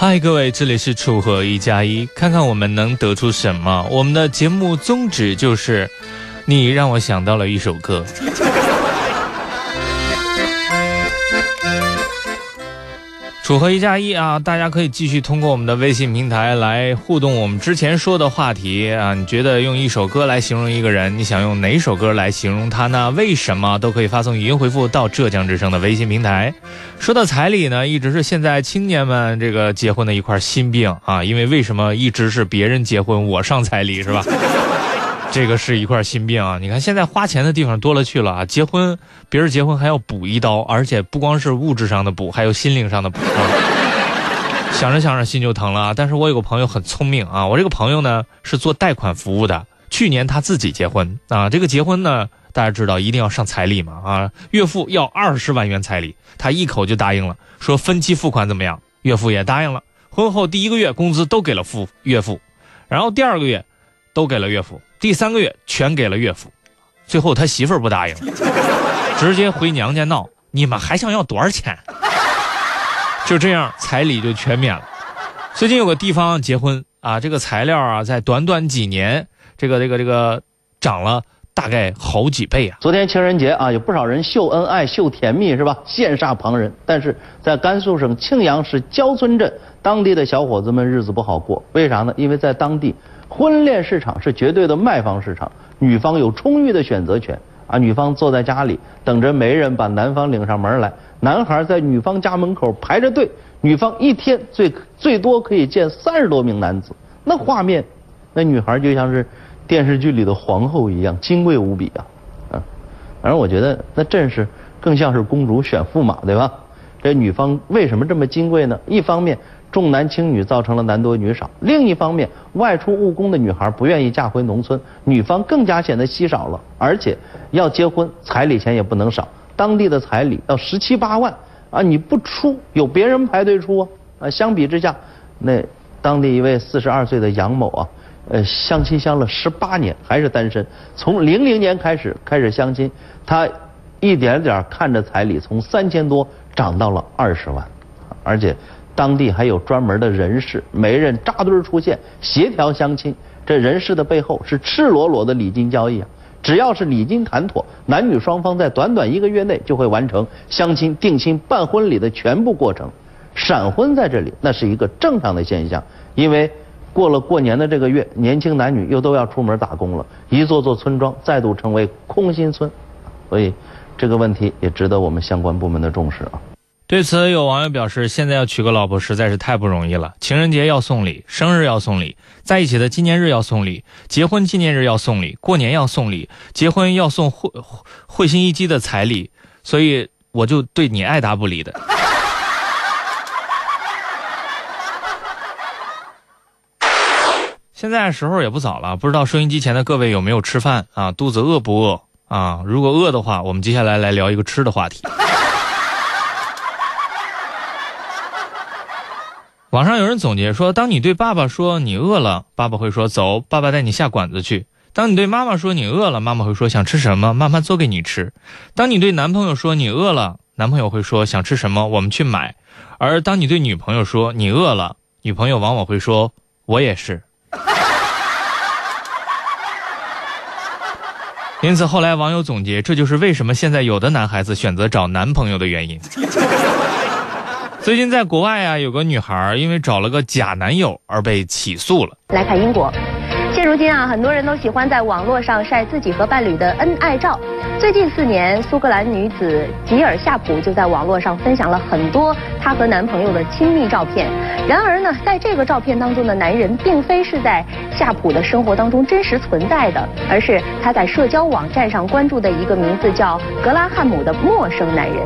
嗨，各位，这里是楚河一加一，看看我们能得出什么。我们的节目宗旨就是，你让我想到了一首歌。楚河一加一啊，大家可以继续通过我们的微信平台来互动。我们之前说的话题啊，你觉得用一首歌来形容一个人，你想用哪首歌来形容他呢？为什么都可以发送语音回复到浙江之声的微信平台。说到彩礼呢，一直是现在青年们这个结婚的一块心病啊，因为为什么一直是别人结婚我上彩礼是吧？这个是一块心病啊！你看现在花钱的地方多了去了啊，结婚别人结婚还要补一刀，而且不光是物质上的补，还有心灵上的补。想着想着心就疼了啊！但是我有个朋友很聪明啊，我这个朋友呢是做贷款服务的，去年他自己结婚啊，这个结婚呢大家知道一定要上彩礼嘛啊，岳父要二十万元彩礼，他一口就答应了，说分期付款怎么样？岳父也答应了，婚后第一个月工资都给了父岳父，然后第二个月都给了岳父。第三个月全给了岳父，最后他媳妇儿不答应，直接回娘家闹。你们还想要多少钱？就这样，彩礼就全免了。最近有个地方结婚啊，这个材料啊，在短短几年，这个这个这个涨了大概好几倍啊。昨天情人节啊，有不少人秀恩爱、秀甜蜜，是吧？羡煞旁人。但是在甘肃省庆阳市焦村镇，当地的小伙子们日子不好过。为啥呢？因为在当地。婚恋市场是绝对的卖方市场，女方有充裕的选择权啊！女方坐在家里等着媒人把男方领上门来，男孩在女方家门口排着队，女方一天最最多可以见三十多名男子，那画面，那女孩就像是电视剧里的皇后一样，金贵无比啊！啊，反正我觉得那阵势更像是公主选驸马，对吧？这女方为什么这么金贵呢？一方面。重男轻女造成了男多女少。另一方面，外出务工的女孩不愿意嫁回农村，女方更加显得稀少了。而且要结婚，彩礼钱也不能少，当地的彩礼要十七八万啊！你不出，有别人排队出啊！啊，相比之下，那当地一位四十二岁的杨某啊，呃，相亲相了十八年还是单身。从零零年开始开始相亲，他一点点看着彩礼从三千多涨到了二十万，而且。当地还有专门的人士，媒人扎堆出现协调相亲。这人事的背后是赤裸裸的礼金交易啊！只要是礼金谈妥，男女双方在短短一个月内就会完成相亲、定亲、办婚礼的全部过程。闪婚在这里那是一个正常的现象，因为过了过年的这个月，年轻男女又都要出门打工了，一座座村庄再度成为空心村。所以这个问题也值得我们相关部门的重视啊！对此，有网友表示：“现在要娶个老婆实在是太不容易了。情人节要送礼，生日要送礼，在一起的纪念日要送礼，结婚纪念日要送礼，过年要送礼，结婚要送会会心一击的彩礼。所以我就对你爱答不理的。”现在时候也不早了，不知道收音机前的各位有没有吃饭啊？肚子饿不饿啊？如果饿的话，我们接下来来聊一个吃的话题。网上有人总结说，当你对爸爸说你饿了，爸爸会说走，爸爸带你下馆子去；当你对妈妈说你饿了，妈妈会说想吃什么，妈妈做给你吃；当你对男朋友说你饿了，男朋友会说想吃什么，我们去买；而当你对女朋友说你饿了，女朋友往往会说我也是。因此，后来网友总结，这就是为什么现在有的男孩子选择找男朋友的原因。最近在国外啊，有个女孩因为找了个假男友而被起诉了。来看英国。现如今啊，很多人都喜欢在网络上晒自己和伴侣的恩爱照。最近四年，苏格兰女子吉尔夏普就在网络上分享了很多她和男朋友的亲密照片。然而呢，在这个照片当中的男人，并非是在夏普的生活当中真实存在的，而是他在社交网站上关注的一个名字叫格拉汉姆的陌生男人。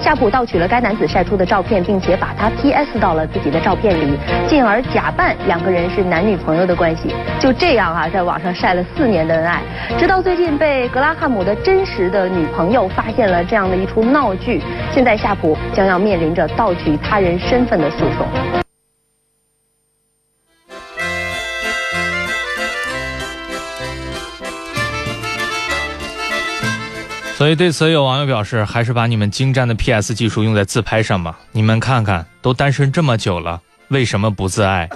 夏普盗取了该男子晒出的照片，并且把他 PS 到了自己的照片里，进而假扮两个人是男女朋友的关系。就这样啊，在网上晒了四年的恩爱，直到最近被格拉汉姆的真实的女朋友发现了这样的一出闹剧，现在夏普将要面临着盗取他人身份的诉讼。所以对此，有网友表示，还是把你们精湛的 PS 技术用在自拍上吧。你们看看，都单身这么久了，为什么不自爱？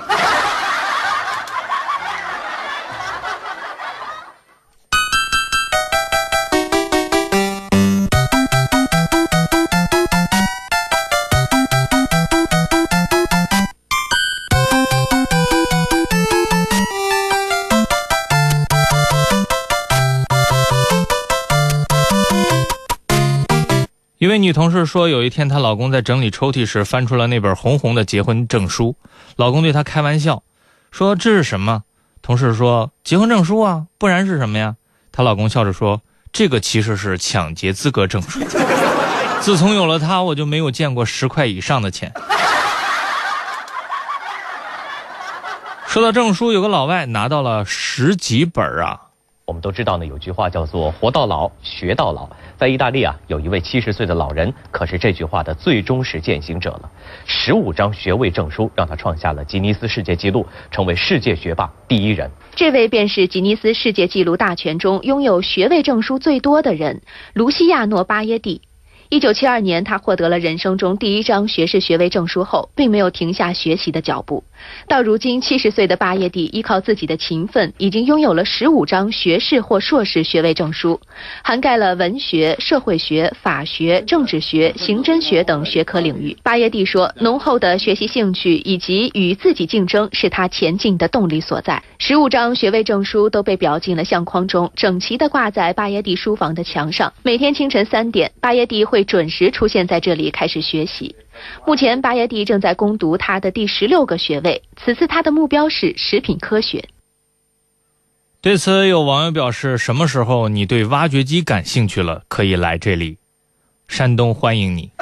一位女同事说，有一天她老公在整理抽屉时翻出了那本红红的结婚证书，老公对她开玩笑，说这是什么？同事说结婚证书啊，不然是什么呀？她老公笑着说，这个其实是抢劫资格证书。自从有了它，我就没有见过十块以上的钱。说到证书，有个老外拿到了十几本啊。我们都知道呢，有句话叫做“活到老，学到老”。在意大利啊，有一位七十岁的老人，可是这句话的最忠实践行者了。十五张学位证书让他创下了吉尼斯世界纪录，成为世界学霸第一人。这位便是吉尼斯世界纪录大全中拥有学位证书最多的人——卢西亚诺·巴耶蒂。一九七二年，他获得了人生中第一张学士学位证书后，并没有停下学习的脚步。到如今，七十岁的巴耶蒂依靠自己的勤奋，已经拥有了十五张学士或硕士学位证书，涵盖了文学、社会学、法学、政治学、刑侦学等学科领域。巴耶蒂说：“浓厚的学习兴趣以及与自己竞争，是他前进的动力所在。”十五张学位证书都被裱进了相框中，整齐地挂在巴耶蒂书房的墙上。每天清晨三点，巴耶蒂。会准时出现在这里开始学习。目前巴耶蒂正在攻读他的第十六个学位此次他的目标是食品科学。对此有网友表示什么时候你对挖掘机感兴趣了可以来这里？山东欢迎你。